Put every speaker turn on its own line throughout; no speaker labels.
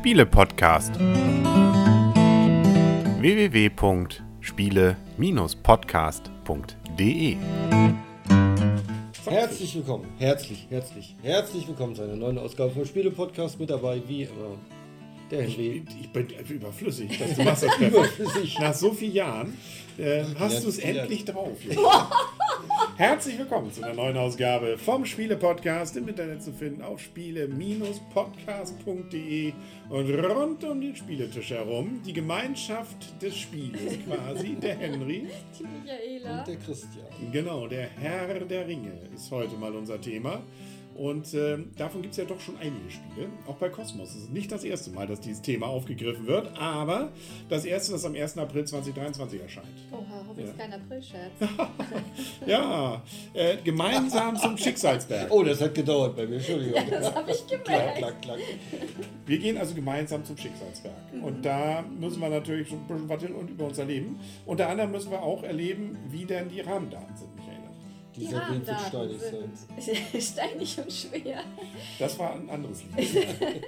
Spiele-Podcast. www.spiele-podcast.de
Herzlich willkommen, herzlich, herzlich, herzlich willkommen zu einer neuen Ausgabe vom Spiele-Podcast. Mit dabei, wie immer, der Henry.
Ich, ich bin überflüssig, dass du machst das.
Überflüssig.
Nach so vielen Jahren äh, hast
Ja,
du es endlich drauf. Herzlich willkommen zu einer neuen Ausgabe vom Spiele-Podcast im Internet zu finden auf spiele-podcast.de und rund um den Spieletisch herum die Gemeinschaft des Spieles quasi, der Henry.
Die Michaela.
Und der Christian.
Genau, der Herr der Ringe ist heute mal unser Thema. Und ähm, davon gibt es ja doch schon einige Spiele. Auch bei Cosmos. Es ist nicht das erste Mal, dass dieses Thema aufgegriffen wird, aber das erste, das am 1. April 2023 erscheint.
Oha, hoffentlich kein Aprilscherz.
Ja, äh, gemeinsam zum Schicksalsberg.
Oh, das hat gedauert bei mir, Entschuldigung.
Das habe ich
Klack,
gemerkt.
klack, klack.
Wir gehen also gemeinsam zum Schicksalsberg. Und da müssen wir natürlich so ein bisschen was hin und über uns erleben. Unter anderem müssen wir auch erleben, wie denn die Rahmendaten sind,
Die
Wind wird
Rahmendaten
steinig sein.
sind steinig und schwer.
Das war ein anderes Lied.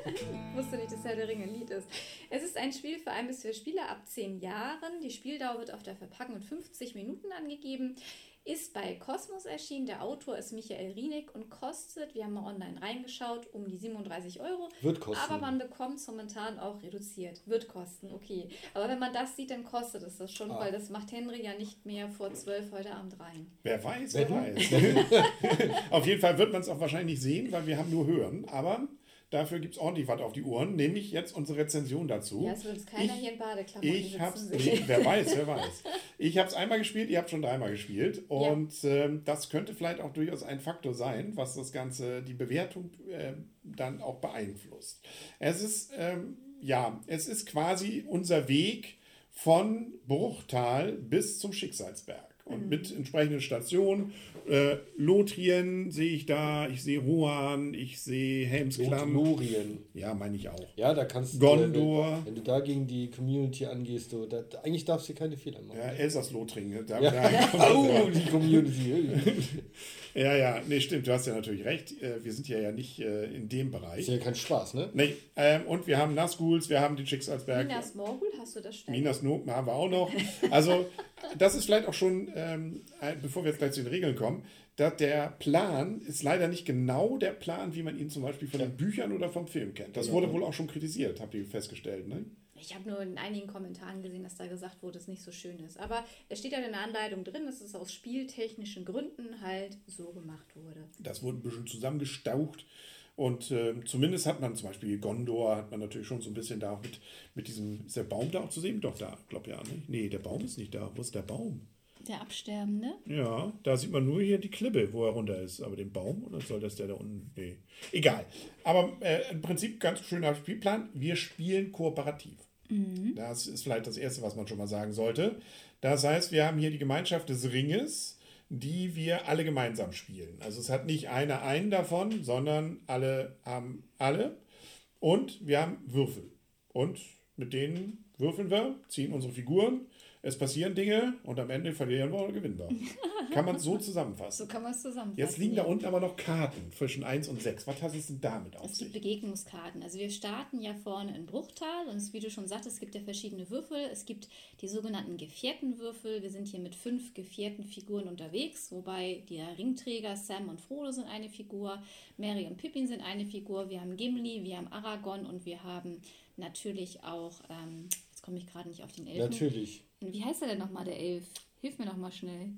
Ich wusste nicht, dass Herr der Ringe ein Lied ist. Es ist ein Spiel für ein bis vier Spieler ab 10 Jahren. Die Spieldauer wird auf der Verpackung mit 50 Minuten angegeben. Ist bei Cosmos erschienen. Der Autor ist Michael Rienig und kostet, wir haben mal online reingeschaut, um die 37 Euro.
Wird kosten.
Aber man bekommt es momentan auch reduziert. Wird kosten, okay. Aber wenn man das sieht, dann kostet es das schon,
Ah.
weil das macht Henry ja nicht mehr vor 12 heute Abend rein.
Wer weiß, wer
Wetten?
weiß. auf jeden Fall wird man es auch wahrscheinlich nicht sehen, weil wir haben nur hören. Aber dafür gibt es ordentlich was auf die Ohren, nämlich jetzt unsere Rezension dazu.
Ja, es wird keiner
Ich-
hier in Badeklamotten
Ich hab's, nee, wer weiß, wer weiß. Ich habe es einmal gespielt, ihr habt schon dreimal gespielt. Und ähm, das könnte vielleicht auch durchaus ein Faktor sein, was das Ganze, die Bewertung ähm, dann auch beeinflusst. Es ist, ähm, ja, es ist quasi unser Weg von Bruchtal bis zum Schicksalsberg.
Mhm.
Und mit entsprechenden Stationen. Äh, Lothringen sehe ich da, ich sehe Rohan, ich sehe Helmsklamm.
Lothlorien.
Ja, meine ich auch.
Ja, da kannst du.
Gondor.
Wenn, wenn du da gegen die Community angehst, du, da, eigentlich darfst du keine Fehler machen.
Ja, Elsass-Lothringen. Da,
Ja.
da-
Oh, die Community.
Ja, ja, nee, stimmt, du hast ja natürlich recht. Äh, Wir sind ja, ja nicht äh, in dem Bereich.
Ist ja kein Spaß, ne?
Nee, ähm, und wir haben Nazguls, wir haben den Schicksalsberg.
Minas Morgul, hast du das ständig?
Minas Noten haben wir auch noch. Also, das ist vielleicht auch schon, ähm, bevor wir jetzt gleich zu den Regeln kommen, dass der Plan ist leider nicht genau der Plan, wie man ihn zum Beispiel von den Büchern oder vom Film kennt. Das wurde wohl auch schon kritisiert, habt ihr festgestellt, ne?
Ich habe nur in einigen Kommentaren gesehen, dass da gesagt wurde, es nicht so schön ist. Aber es steht ja in der Anleitung drin, dass es aus spieltechnischen Gründen halt so gemacht wurde.
Das wurde ein bisschen zusammengestaucht. Und ähm, zumindest hat man zum Beispiel Gondor, hat man natürlich schon so ein bisschen da mit, mit diesem, ist der Baum da auch zu sehen? Doch, da, glaub ja, ne? Nee, der Baum ist nicht da. Wo ist der Baum?
Der Absterbende?
Ja, da sieht man nur hier die Klippe, wo er runter ist. Aber den Baum, oder soll das der da unten? Nee. Egal. Aber äh, im Prinzip ganz schöner Spielplan. Wir spielen kooperativ. Das ist vielleicht das Erste, was man schon mal sagen sollte. Das heißt, wir haben hier die Gemeinschaft des Ringes, die wir alle gemeinsam spielen. Also es hat nicht einer einen davon, sondern alle haben alle. Und wir haben Würfel. Und mit denen würfeln wir, ziehen unsere Figuren. Es passieren Dinge und am Ende verlieren wir oder gewinnen wir. Kann man so zusammenfassen.
So kann man es zusammenfassen.
Jetzt liegen da
ja.
unten aber noch Karten zwischen 1 und 6. Was hat es denn damit auf
Es gibt
sich?
Begegnungskarten. Also wir starten ja vorne in Bruchtal und es, wie du schon sagtest, es gibt ja verschiedene Würfel. Es gibt die sogenannten gefährten Würfel. Wir sind hier mit fünf gefährten Figuren unterwegs, wobei der Ringträger Sam und Frodo sind eine Figur, Mary und Pippin sind eine Figur, wir haben Gimli, wir haben Aragorn und wir haben natürlich auch, ähm, jetzt komme ich gerade nicht auf den Elfen.
Natürlich.
Wie heißt er denn nochmal, der Elf? Hilf mir nochmal schnell.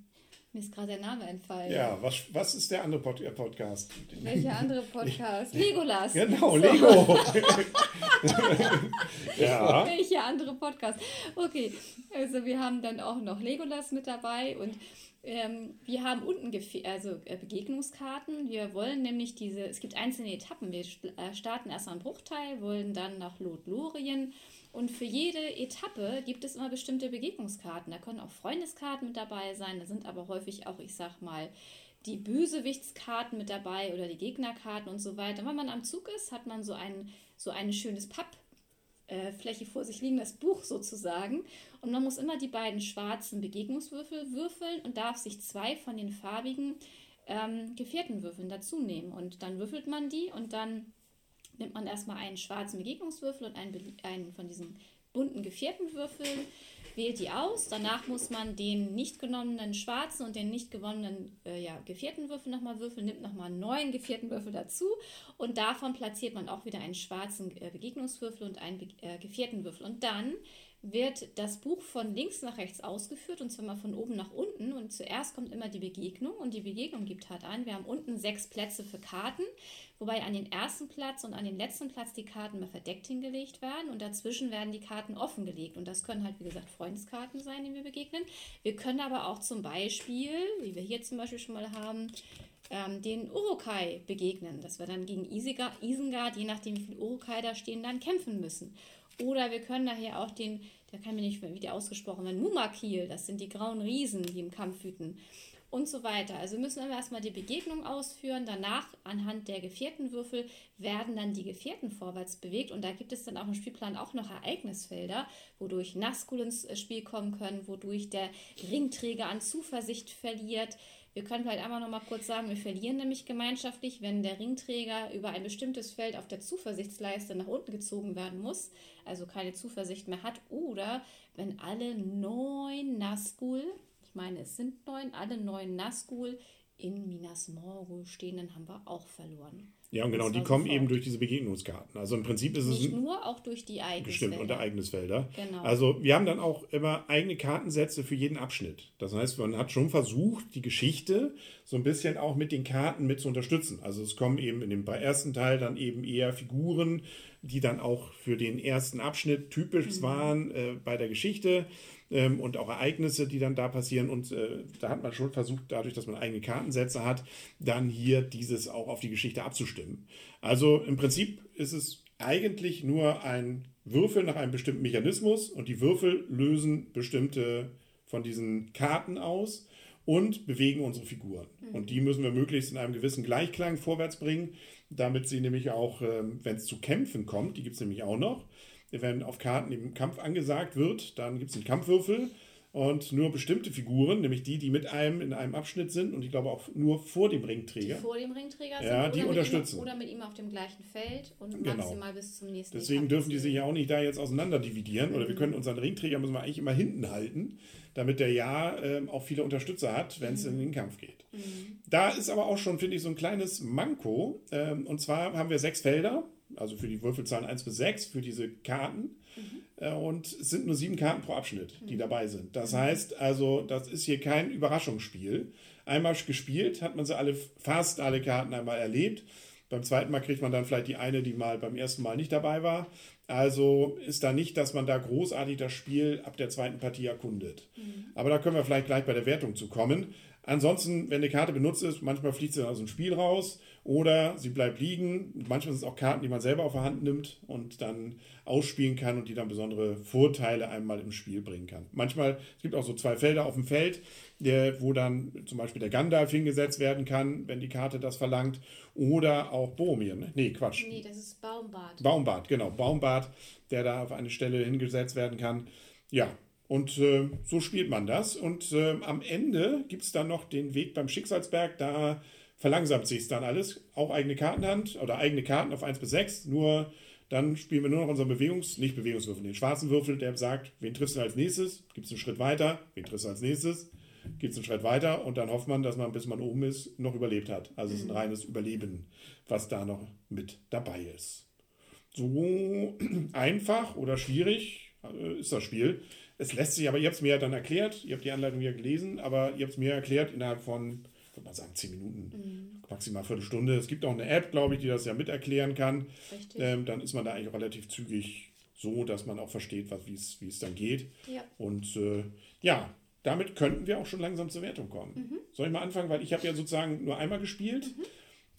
Mir ist gerade der Name entfallen.
Ja, was, was ist der andere Pod äh, Podcast?
Welcher andere Podcast? Legolas.
Genau,
So.
Lego. ja.
Welcher andere Podcast? Okay, also wir haben dann auch noch Legolas mit dabei und ähm, wir haben unten Gefe also äh, Begegnungskarten. Wir wollen nämlich diese, es gibt einzelne Etappen. Wir äh, starten erst am Bruchteil, wollen dann nach Lothlorien und für jede Etappe gibt es immer bestimmte Begegnungskarten. Da können auch Freundeskarten mit dabei sein, da sind aber häufig auch, ich sag mal, die Bösewichtskarten mit dabei oder die Gegnerkarten und so weiter. Wenn man am Zug ist, hat man so ein, so ein schönes Papp, äh, vor sich liegen, das Buch sozusagen. Und man muss immer die beiden schwarzen Begegnungswürfel würfeln und darf sich zwei von den farbigen ähm, Gefährtenwürfeln dazu nehmen. Und dann würfelt man die und dann nimmt man erstmal einen schwarzen Begegnungswürfel und einen, einen von diesen bunten gevierten Würfeln, wählt die aus. Danach muss man den nicht genommenen schwarzen und den nicht gewonnenen äh, ja, gevierten Würfel nochmal würfeln, nimmt nochmal einen neuen gevierten Würfel dazu und davon platziert man auch wieder einen schwarzen äh, Begegnungswürfel und einen äh, gevierten Würfel. Und dann wird das Buch von links nach rechts ausgeführt und zwar mal von oben nach unten. Und zuerst kommt immer die Begegnung und die Begegnung gibt halt an. Wir haben unten sechs Plätze für Karten, wobei an den ersten Platz und an den letzten Platz die Karten mal verdeckt hingelegt werden und dazwischen werden die Karten offengelegt. Und das können halt, wie gesagt, Freundeskarten sein, denen wir begegnen. Wir können aber auch zum Beispiel, wie wir hier zum Beispiel schon mal haben, ähm, den Urukai begegnen, dass wir dann gegen Isengard, je nachdem wie viele Urukai da stehen, dann kämpfen müssen. Oder wir können daher auch den, der kann mir nicht mehr wieder ausgesprochen werden, Mumakil, das sind die grauen Riesen, die im Kampf wüten. Und so weiter. Also müssen wir erstmal die Begegnung ausführen. Danach, anhand der gevierten Würfel, werden dann die Gefährten vorwärts bewegt. Und da gibt es dann auch im Spielplan auch noch Ereignisfelder, wodurch Nazgul ins Spiel kommen können, wodurch der Ringträger an Zuversicht verliert, wir können vielleicht einmal noch mal kurz sagen, wir verlieren nämlich gemeinschaftlich, wenn der Ringträger über ein bestimmtes Feld auf der Zuversichtsleiste nach unten gezogen werden muss, also keine Zuversicht mehr hat, oder wenn alle neun Nazgul, ich meine es sind neun, alle neun Nazgul in Minas Morgul stehen, dann haben wir auch verloren.
Ja, und genau, die kommen sofort. eben durch diese Begegnungskarten. Also im Prinzip ist
Nicht
es.
Nicht nur, auch durch die Ereignisfelder.
Bestimmt, und Ereignisfelder.
Genau.
Also wir haben dann auch immer eigene Kartensätze für jeden Abschnitt. Das heißt, man hat schon versucht, die Geschichte so ein bisschen auch mit den Karten mit zu unterstützen. Also es kommen eben in dem ersten Teil dann eben eher Figuren, die dann auch für den ersten Abschnitt typisch mhm. waren äh, bei der Geschichte ähm, und auch Ereignisse, die dann da passieren. Und äh, da hat man schon versucht, dadurch, dass man eigene Kartensätze hat, dann hier dieses auch auf die Geschichte abzustimmen. Also im Prinzip ist es eigentlich nur ein Würfel nach einem bestimmten Mechanismus und die Würfel lösen bestimmte von diesen Karten aus und bewegen unsere Figuren. Mhm. Und die müssen wir möglichst in einem gewissen Gleichklang vorwärts bringen, damit sie nämlich auch, ähm, wenn es zu Kämpfen kommt, die gibt es nämlich auch noch, wenn auf Karten im Kampf angesagt wird, dann gibt es einen Kampfwürfel und nur bestimmte Figuren, nämlich die, die mit einem in einem Abschnitt sind und ich glaube auch nur vor dem Ringträger.
Die vor dem Ringträger
sind. Ja, die unterstützen.
Ihm, oder mit ihm auf dem gleichen Feld und genau. maximal bis zum nächsten
Deswegen dürfen die sich ja auch nicht da jetzt auseinander dividieren. Mhm. Oder wir mhm. können unseren Ringträger müssen wir eigentlich immer hinten halten, damit der ja äh, auch viele Unterstützer hat, wenn es mhm. in den Kampf geht. Mhm. Da ist aber auch schon, finde ich, so ein kleines Manko. Ähm, und zwar haben wir sechs Felder also für die Würfelzahlen 1 bis 6, für diese Karten. Mhm. Und es sind nur sieben Karten pro Abschnitt, die mhm. dabei sind. Das mhm. heißt also, das ist hier kein Überraschungsspiel. Einmal gespielt, hat man sie alle, fast alle Karten einmal erlebt. Beim zweiten Mal kriegt man dann vielleicht die eine, die mal beim ersten Mal nicht dabei war. Also ist da nicht, dass man da großartig das Spiel ab der zweiten Partie erkundet. Mhm. Aber da können wir vielleicht gleich bei der Wertung zu kommen. Ansonsten, wenn eine Karte benutzt ist, manchmal fliegt sie aus dem Spiel raus oder sie bleibt liegen. Manchmal sind es auch Karten, die man selber auf der Hand nimmt und dann ausspielen kann und die dann besondere Vorteile einmal im Spiel bringen kann. Manchmal, es gibt auch so zwei Felder auf dem Feld, der, wo dann zum Beispiel der Gandalf hingesetzt werden kann, wenn die Karte das verlangt. Oder auch Boromir. Ne? Nee, Quatsch.
Nee, das ist Baumbart.
Baumbart, genau. Baumbart, der da auf eine Stelle hingesetzt werden kann. Ja, und äh, so spielt man das. Und äh, am Ende gibt es dann noch den Weg beim Schicksalsberg. Da verlangsamt sich dann alles. Auch eigene Kartenhand oder eigene Karten auf 1 bis 6. Nur dann spielen wir nur noch unseren Bewegungs-, nicht Bewegungswürfel, den schwarzen Würfel, der sagt, wen triffst du als nächstes? Gibt es einen Schritt weiter? Wen triffst du als nächstes? Gibt es einen Schritt weiter? Und dann hofft man, dass man, bis man oben ist, noch überlebt hat. Also es ist ein mhm. reines Überleben, was da noch mit dabei ist. So einfach oder schwierig äh, ist das Spiel. Es lässt sich aber, ihr habt es mir ja dann erklärt, ihr habt die Anleitung ja gelesen, aber ihr habt es mir erklärt innerhalb von, würde mal sagen, zehn Minuten, mhm. maximal eine Viertelstunde. Es gibt auch eine App, glaube ich, die das ja mit erklären kann. Ähm, dann ist man da eigentlich auch relativ zügig so, dass man auch versteht, wie es dann geht.
Ja.
Und äh, ja, damit könnten wir auch schon langsam zur Wertung kommen. Mhm. Soll ich mal anfangen, weil ich habe ja sozusagen nur einmal gespielt. Mhm.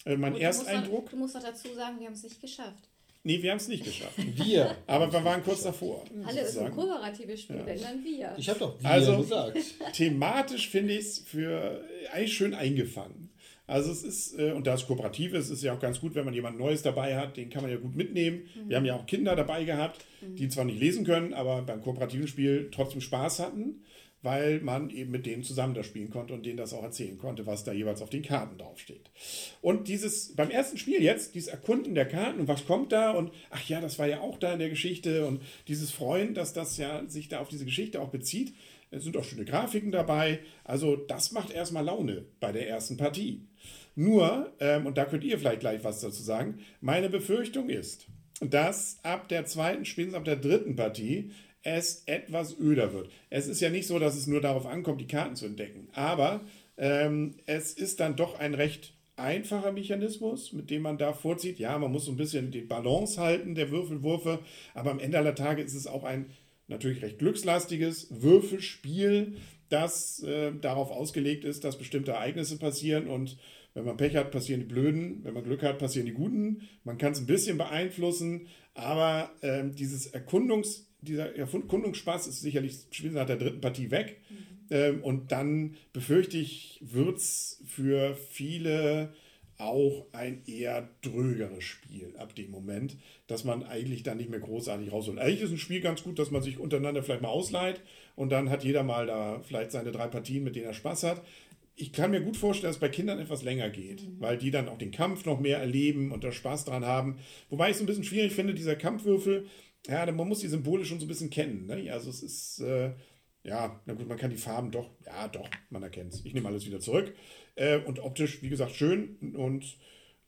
Äh, mein Ersteindruck.
Du musst doch dazu sagen, wir haben es nicht geschafft.
Nee, wir haben es nicht geschafft.
Wir.
Aber wir waren kurz davor.
Alle ist ein kooperative Spiel, ja. wenn dann wir.
Ich habe doch wir
also,
gesagt.
Thematisch finde ich es für eigentlich schön eingefangen. Also es ist, äh, und da es kooperativ ist, ist ja auch ganz gut, wenn man jemand Neues dabei hat, den kann man ja gut mitnehmen. Mhm. Wir haben ja auch Kinder dabei gehabt, die zwar nicht lesen können, aber beim kooperativen Spiel trotzdem Spaß hatten weil man eben mit denen zusammen das spielen konnte und denen das auch erzählen konnte, was da jeweils auf den Karten draufsteht. Und dieses, beim ersten Spiel jetzt, dieses Erkunden der Karten und was kommt da und ach ja, das war ja auch da in der Geschichte und dieses Freuen, dass das ja sich da auf diese Geschichte auch bezieht. Es sind auch schöne Grafiken dabei. Also das macht erstmal Laune bei der ersten Partie. Nur, ähm, und da könnt ihr vielleicht gleich was dazu sagen, meine Befürchtung ist, dass ab der zweiten, spätestens ab der dritten Partie es etwas öder wird. Es ist ja nicht so, dass es nur darauf ankommt, die Karten zu entdecken, aber ähm, es ist dann doch ein recht einfacher Mechanismus, mit dem man da vorzieht. Ja, man muss so ein bisschen die Balance halten der Würfelwürfe, aber am Ende aller Tage ist es auch ein natürlich recht glückslastiges Würfelspiel, das äh, darauf ausgelegt ist, dass bestimmte Ereignisse passieren und wenn man Pech hat, passieren die Blöden, wenn man Glück hat, passieren die Guten. Man kann es ein bisschen beeinflussen, aber ähm, dieses Erkundungs- dieser Erkundungsspaß ist sicherlich spätestens nach der dritten Partie weg. Mhm. Ähm, und dann befürchte ich, wird es für viele auch ein eher drögeres Spiel ab dem Moment, dass man eigentlich dann nicht mehr großartig rausholt. Eigentlich ist ein Spiel ganz gut, dass man sich untereinander vielleicht mal ausleiht und dann hat jeder mal da vielleicht seine drei Partien, mit denen er Spaß hat. Ich kann mir gut vorstellen, dass es bei Kindern etwas länger geht, mhm. weil die dann auch den Kampf noch mehr erleben und da Spaß dran haben. Wobei ich es ein bisschen schwierig finde, dieser Kampfwürfel, ja, man muss die Symbole schon so ein bisschen kennen. Ne? Also es ist, äh, ja, na gut, man kann die Farben doch, ja doch, man erkennt es. Ich nehme alles wieder zurück. Äh, und optisch, wie gesagt, schön. Und,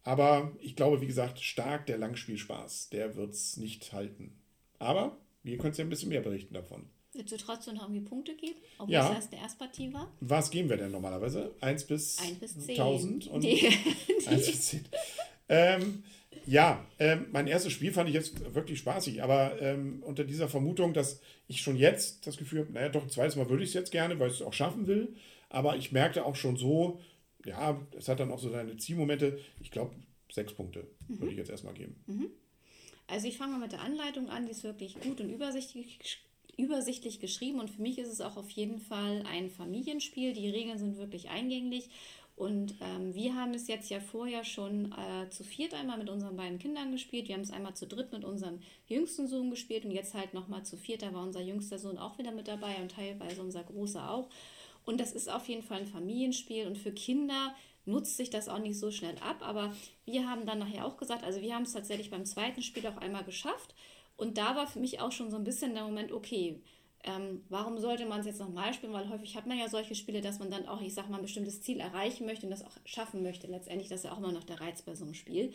aber ich glaube, wie gesagt, stark der Langspielspaß, der wird es nicht halten. Aber wir können ja ein bisschen mehr berichten davon.
Willst du trotzdem noch irgendwie Punkte geben, obwohl
ja.
es erst der Erstpartie war?
Was geben wir denn normalerweise? 1 bis,
1 bis 10.
1000 und
Die-
1 bis 10. Ähm, ja, ähm, mein erstes Spiel fand ich jetzt wirklich spaßig, aber ähm, unter dieser Vermutung, dass ich schon jetzt das Gefühl habe, naja, doch ein zweites Mal würde ich es jetzt gerne, weil ich es auch schaffen will. Aber ich merkte auch schon so, ja, es hat dann auch so seine Zielmomente. Ich glaube, sechs Punkte würde ich jetzt erstmal geben.
Also ich fange mal mit der Anleitung an, die ist wirklich gut und übersichtlich, übersichtlich geschrieben und für mich ist es auch auf jeden Fall ein Familienspiel. Die Regeln sind wirklich eingänglich und ähm, wir haben es jetzt ja vorher schon äh, zu viert einmal mit unseren beiden Kindern gespielt. Wir haben es einmal zu dritt mit unserem jüngsten Sohn gespielt und jetzt halt nochmal zu viert. Da war unser jüngster Sohn auch wieder mit dabei und teilweise unser großer auch. Und das ist auf jeden Fall ein Familienspiel und für Kinder nutzt sich das auch nicht so schnell ab. Aber wir haben dann nachher auch gesagt, also wir haben es tatsächlich beim zweiten Spiel auch einmal geschafft. Und da war für mich auch schon so ein bisschen der Moment, okay, ähm, warum sollte man es jetzt nochmal spielen? Weil häufig hat man ja solche Spiele, dass man dann auch, ich sag mal, ein bestimmtes Ziel erreichen möchte und das auch schaffen möchte. Letztendlich, das ist ja auch immer noch der Reiz bei so einem Spiel.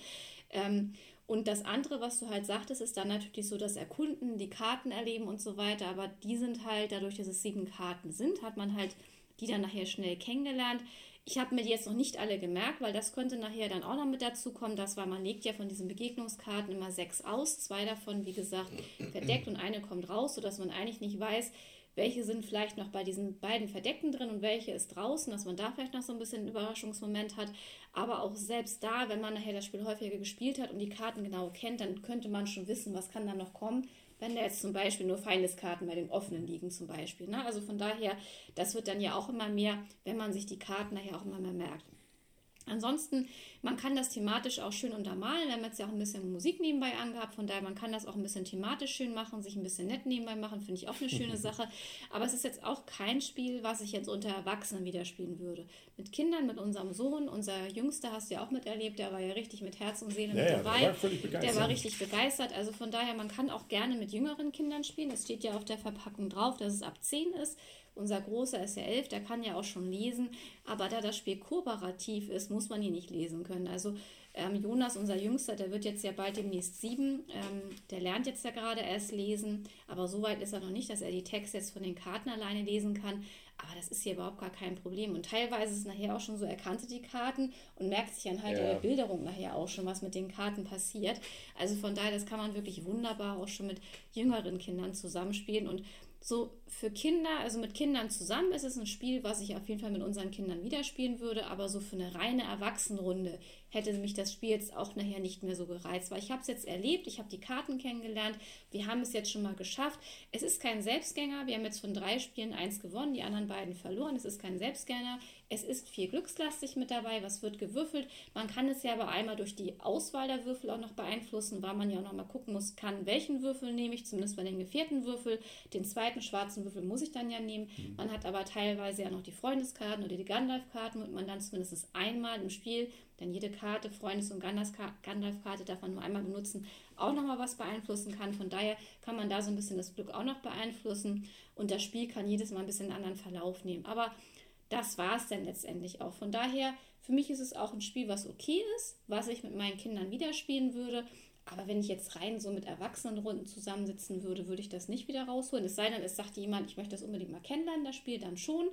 Ähm, und das andere, was du halt sagtest, ist dann natürlich so das Erkunden, die Karten erleben und so weiter. Aber die sind halt, dadurch, dass es sieben Karten sind, hat man halt die dann nachher schnell kennengelernt. Ich habe mir die jetzt noch nicht alle gemerkt, weil das könnte nachher dann auch noch mit dazu kommen. Das war, man legt ja von diesen Begegnungskarten immer sechs aus. Zwei davon, wie gesagt, verdeckt und eine kommt raus, sodass man eigentlich nicht weiß, welche sind vielleicht noch bei diesen beiden Verdeckten drin und welche ist draußen, dass man da vielleicht noch so ein bisschen einen Überraschungsmoment hat. Aber auch selbst da, wenn man nachher das Spiel häufiger gespielt hat und die Karten genau kennt, dann könnte man schon wissen, was kann da noch kommen. Wenn da jetzt zum Beispiel nur Feindeskarten bei den offenen liegen, zum Beispiel. Ne? Also von daher, das wird dann ja auch immer mehr, wenn man sich die Karten nachher auch immer mehr merkt. Ansonsten, man kann das thematisch auch schön untermalen. Wir haben jetzt ja auch ein bisschen Musik nebenbei angehabt. Von daher, man kann das auch ein bisschen thematisch schön machen, sich ein bisschen nett nebenbei machen. Finde ich auch eine schöne Sache. Aber es ist jetzt auch kein Spiel, was ich jetzt unter Erwachsenen wieder spielen würde. Mit Kindern, mit unserem Sohn, unser Jüngster hast du ja auch miterlebt. Der war ja richtig mit Herz und Seele
Ja,
mit
ja, der
dabei.
war völlig begeistert.
Der war richtig begeistert. Also von daher, man kann auch gerne mit jüngeren Kindern spielen. Es steht ja auf der Verpackung drauf, dass es ab 10 ist. Unser Großer ist ja elf, der kann ja auch schon lesen, aber da das Spiel kooperativ ist, muss man ihn nicht lesen können. Also ähm, Jonas, unser Jüngster, der wird jetzt ja bald demnächst sieben, ähm, der lernt jetzt ja gerade erst lesen, aber so weit ist er noch nicht, dass er die Texte jetzt von den Karten alleine lesen kann. Aber das ist hier überhaupt gar kein Problem. Und teilweise ist es nachher auch schon so, er kannte die Karten und merkt sich anhand
Ja.
der Bilderung nachher auch schon, was mit den Karten passiert. Also von daher, das kann man wirklich wunderbar auch schon mit jüngeren Kindern zusammenspielen. Und so für Kinder, also mit Kindern zusammen ist es ein Spiel, was ich auf jeden Fall mit unseren Kindern wieder spielen würde, aber so für eine reine Erwachsenenrunde hätte mich das Spiel jetzt auch nachher nicht mehr so gereizt. Weil ich habe es jetzt erlebt, ich habe die Karten kennengelernt, wir haben es jetzt schon mal geschafft. Es ist kein Selbstgänger, wir haben jetzt von drei Spielen eins gewonnen, die anderen beiden verloren. Es ist kein Selbstgänger. Es ist viel glückslastig mit dabei, was wird gewürfelt. Man kann es ja aber einmal durch die Auswahl der Würfel auch noch beeinflussen, weil man ja auch noch mal gucken muss, kann, welchen Würfel nehme ich, zumindest bei den vierten Würfel. Den zweiten schwarzen Würfel muss ich dann ja nehmen. Mhm. Man hat aber teilweise ja noch die Freundeskarten oder die Gandalf-Karten und man dann zumindest einmal im Spiel, denn jede Karte, Freundes- und Gandalf-Karte darf man nur einmal benutzen, auch nochmal was beeinflussen kann. Von daher kann man da so ein bisschen das Glück auch noch beeinflussen und das Spiel kann jedes Mal ein bisschen einen anderen Verlauf nehmen. Aber das war es dann letztendlich auch. Von daher, für mich ist es auch ein Spiel, was okay ist, was ich mit meinen Kindern wieder spielen würde. Aber wenn ich jetzt rein so mit Erwachsenenrunden zusammensitzen würde, würde ich das nicht wieder rausholen. Es sei denn, es sagt jemand, ich möchte das unbedingt mal kennenlernen, das Spiel dann schon.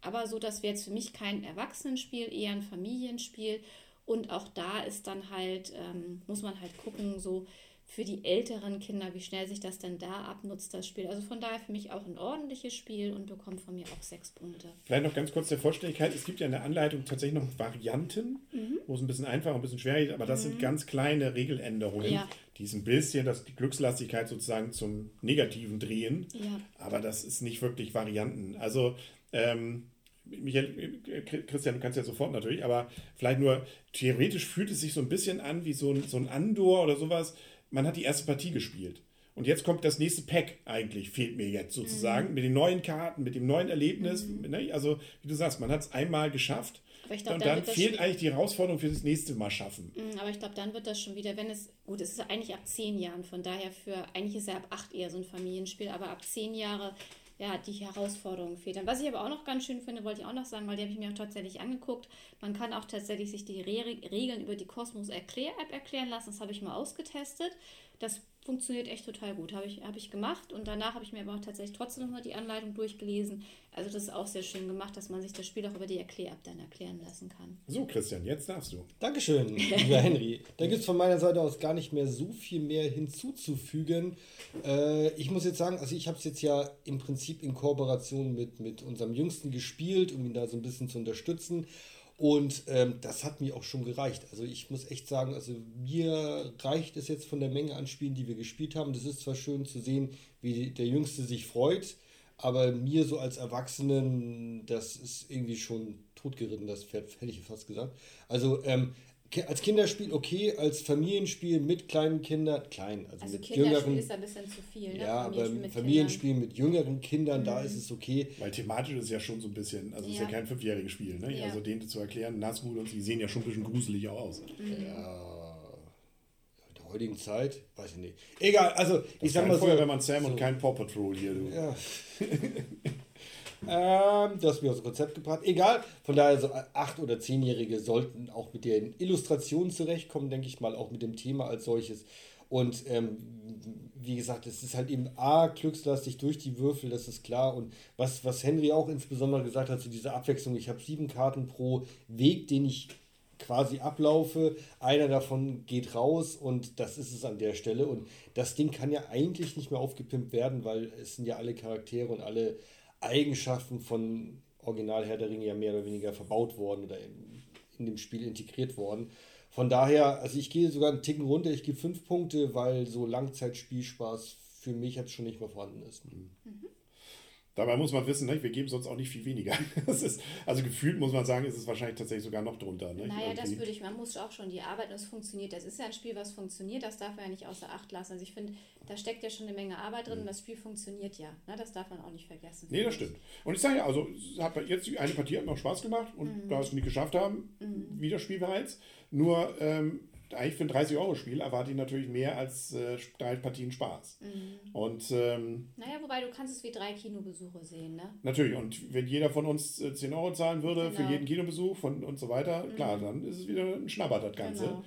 Aber so, das wäre jetzt für mich kein Erwachsenenspiel, eher ein Familienspiel. Und auch da ist dann halt, ähm, muss man halt gucken, so für die älteren Kinder, wie schnell sich das denn da abnutzt, das Spiel. Also von daher für mich auch ein ordentliches Spiel und bekommt von mir auch sechs Punkte.
Vielleicht noch ganz kurz der Vollständigkeit. Es gibt ja in der Anleitung tatsächlich noch Varianten, mhm. wo es ein bisschen einfacher, ein bisschen schwerer ist, aber das mhm. sind ganz kleine Regeländerungen, ja. die ein bisschen, das, die Glückslastigkeit sozusagen zum Negativen drehen. Ja. Aber das ist nicht wirklich Varianten. Also ähm, Michael, Christian, du kannst ja sofort natürlich, aber vielleicht nur theoretisch fühlt es sich so ein bisschen an wie so ein, so ein Andor oder sowas, man hat die erste Partie gespielt. Und jetzt kommt das nächste Pack eigentlich, fehlt mir jetzt sozusagen, mhm. mit den neuen Karten, mit dem neuen Erlebnis. Mhm. Ne? Also, wie du sagst, man hat es einmal geschafft. Glaub, und dann, dann fehlt eigentlich die Herausforderung für das nächste Mal schaffen.
Mhm, aber ich glaube, dann wird das schon wieder, wenn es, gut, es ist eigentlich ab zehn Jahren, von daher für, eigentlich ist ja ab acht eher so ein Familienspiel, aber ab zehn Jahre ja, die Herausforderungen fehlt. Was ich aber auch noch ganz schön finde, wollte ich auch noch sagen, weil die habe ich mir auch tatsächlich angeguckt. Man kann auch tatsächlich sich die Re Regeln über die Cosmos Erklär-App erklären lassen. Das habe ich mal ausgetestet. Das funktioniert echt total gut. Habe ich, hab ich gemacht und danach habe ich mir aber auch tatsächlich trotzdem nochmal die Anleitung durchgelesen. Also das ist auch sehr schön gemacht, dass man sich das Spiel auch über die Erklär-App dann erklären lassen kann.
So, Christian, jetzt darfst du.
Dankeschön, lieber Henry. Da gibt es von meiner Seite aus gar nicht mehr so viel mehr hinzuzufügen. Äh, ich muss jetzt sagen, also ich habe es jetzt ja im Prinzip in Kooperation mit, mit unserem Jüngsten gespielt, um ihn da so ein bisschen zu unterstützen. Und ähm, das hat mir auch schon gereicht. Also ich muss echt sagen, also mir reicht es jetzt von der Menge an Spielen, die wir gespielt haben. Das ist zwar schön zu sehen, wie der Jüngste sich freut, aber mir so als Erwachsenen, das ist irgendwie schon totgeritten, das Pferd, hätte ich fast gesagt. Also ähm, als Kinderspiel okay, als Familienspiel mit kleinen Kindern, klein, also, also mit Kinderspiel jüngeren. ist ein bisschen zu viel. Ne? Ja, aber mit Familienspiel mit jüngeren Kindern, mhm. da ist es okay.
Weil thematisch ist es ja schon so ein bisschen, also es ja. ist ja kein fünfjähriges Spiel, ne? Ja. Also denen zu erklären, Nazgul und sie sehen ja schon ein bisschen gruselig auch aus. Mhm. Ja,
in der heutigen Zeit, weiß ich nicht. Egal, also das
ich sag mal so. wenn man Sam so. und kein Paw Patrol hier, du. Ja.
Ähm, das mir aus dem Konzept gebracht. Egal, von daher so acht- oder zehnjährige sollten auch mit den Illustrationen zurechtkommen, denke ich mal, auch mit dem Thema als solches. Und ähm, wie gesagt, es ist halt eben A, glückslastig durch die Würfel, das ist klar. Und was, was Henry auch insbesondere gesagt hat zu dieser Abwechslung, ich habe sieben Karten pro Weg, den ich quasi ablaufe. Einer davon geht raus und das ist es an der Stelle. Und das Ding kann ja eigentlich nicht mehr aufgepimpt werden, weil es sind ja alle Charaktere und alle Eigenschaften von Original Herr der Ringe ja mehr oder weniger verbaut worden oder in, in dem Spiel integriert worden. Von daher, also ich gehe sogar einen Ticken runter, ich gebe fünf Punkte, weil so Langzeitspielspaß für mich jetzt schon nicht mehr vorhanden ist. Mhm.
Dabei muss man wissen, ne, wir geben sonst auch nicht viel weniger. Ist, also gefühlt muss man sagen, ist es wahrscheinlich tatsächlich sogar noch drunter.
Ne? Naja, Irgendwie. das würde ich, man muss auch schon die Arbeit und es funktioniert. Das ist ja ein Spiel, was funktioniert, das darf man ja nicht außer Acht lassen. Also ich finde, da steckt ja schon eine Menge Arbeit drin mhm. und das Spiel funktioniert ja. Ne? Das darf man auch nicht vergessen.
Nee, das stimmt. Und ich sage ja, also hat jetzt eine Partie hat noch Spaß gemacht und mhm. da es nicht geschafft haben, mhm. wieder Spiel bereits. Nur ähm, eigentlich für ein 30-Euro-Spiel erwarte ich natürlich mehr als äh, drei Partien Spaß. Mhm. Und, ähm,
naja, wobei du kannst es wie drei Kinobesuche sehen, ne?
Natürlich, und wenn jeder von uns 10 äh, Euro zahlen würde genau. für jeden Kinobesuch von, und so weiter, mhm. klar, dann ist es wieder ein Schnapper, das Ganze. Genau.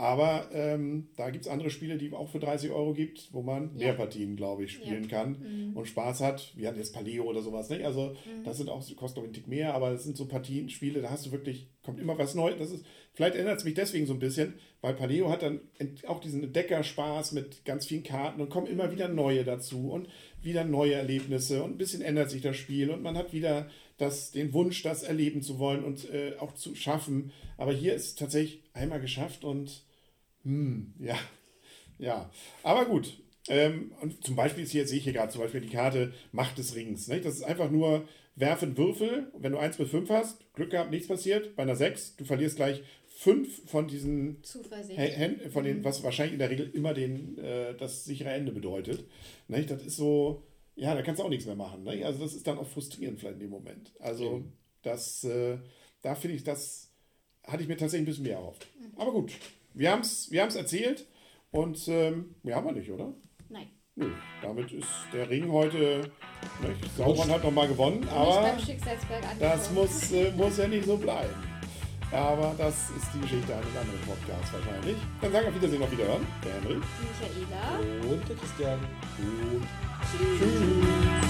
Aber ähm, da gibt es andere Spiele, die auch für 30 Euro gibt, wo man ja. mehr Partien, glaube ich, spielen ja. kann mhm. und Spaß hat. Wir hatten jetzt Paleo oder sowas. Ne? Also mhm. das sind auch, kostet glaube ich ein Tick mehr, aber das sind so Partien, Spiele, da hast du wirklich, kommt immer was Neues. Das ist, vielleicht erinnert es mich deswegen so ein bisschen, weil Paleo hat dann auch diesen Entdeckerspaß mit ganz vielen Karten und kommen immer wieder neue dazu und wieder neue Erlebnisse und ein bisschen ändert sich das Spiel und man hat wieder das, den Wunsch, das erleben zu wollen und äh, auch zu schaffen. Aber hier ist es tatsächlich einmal geschafft und hm, ja, ja. Aber gut. Ähm, und zum Beispiel ist hier, sehe ich hier gerade zum Beispiel die Karte Macht des Rings. Nicht? Das ist einfach nur werfen Würfel. Wenn du 1 bis 5 hast, Glück gehabt, nichts passiert. Bei einer 6, du verlierst gleich 5 von diesen Händen, von den, was wahrscheinlich in der Regel immer den, äh, das sichere Ende bedeutet. Nicht? Das ist so, ja, da kannst du auch nichts mehr machen. Ne? Also das ist dann auch frustrierend vielleicht in dem Moment. Also mhm. das, äh, da finde ich, das hatte ich mir tatsächlich ein bisschen mehr erhofft. Mhm. Aber gut, wir haben es wir erzählt und ähm, wir haben wir nicht, oder?
Nein.
Nö, damit ist der Ring heute, ne, Sauron hat nochmal gewonnen, aber das muss, äh, muss ja nicht so bleiben. Aber das ist die Geschichte eines anderen Podcasts wahrscheinlich. Dann sagen wir auf Wiedersehen, auf Wiederhören. Der Henry.
Michaela.
Und der Christian.
Und tschüss. tschüss.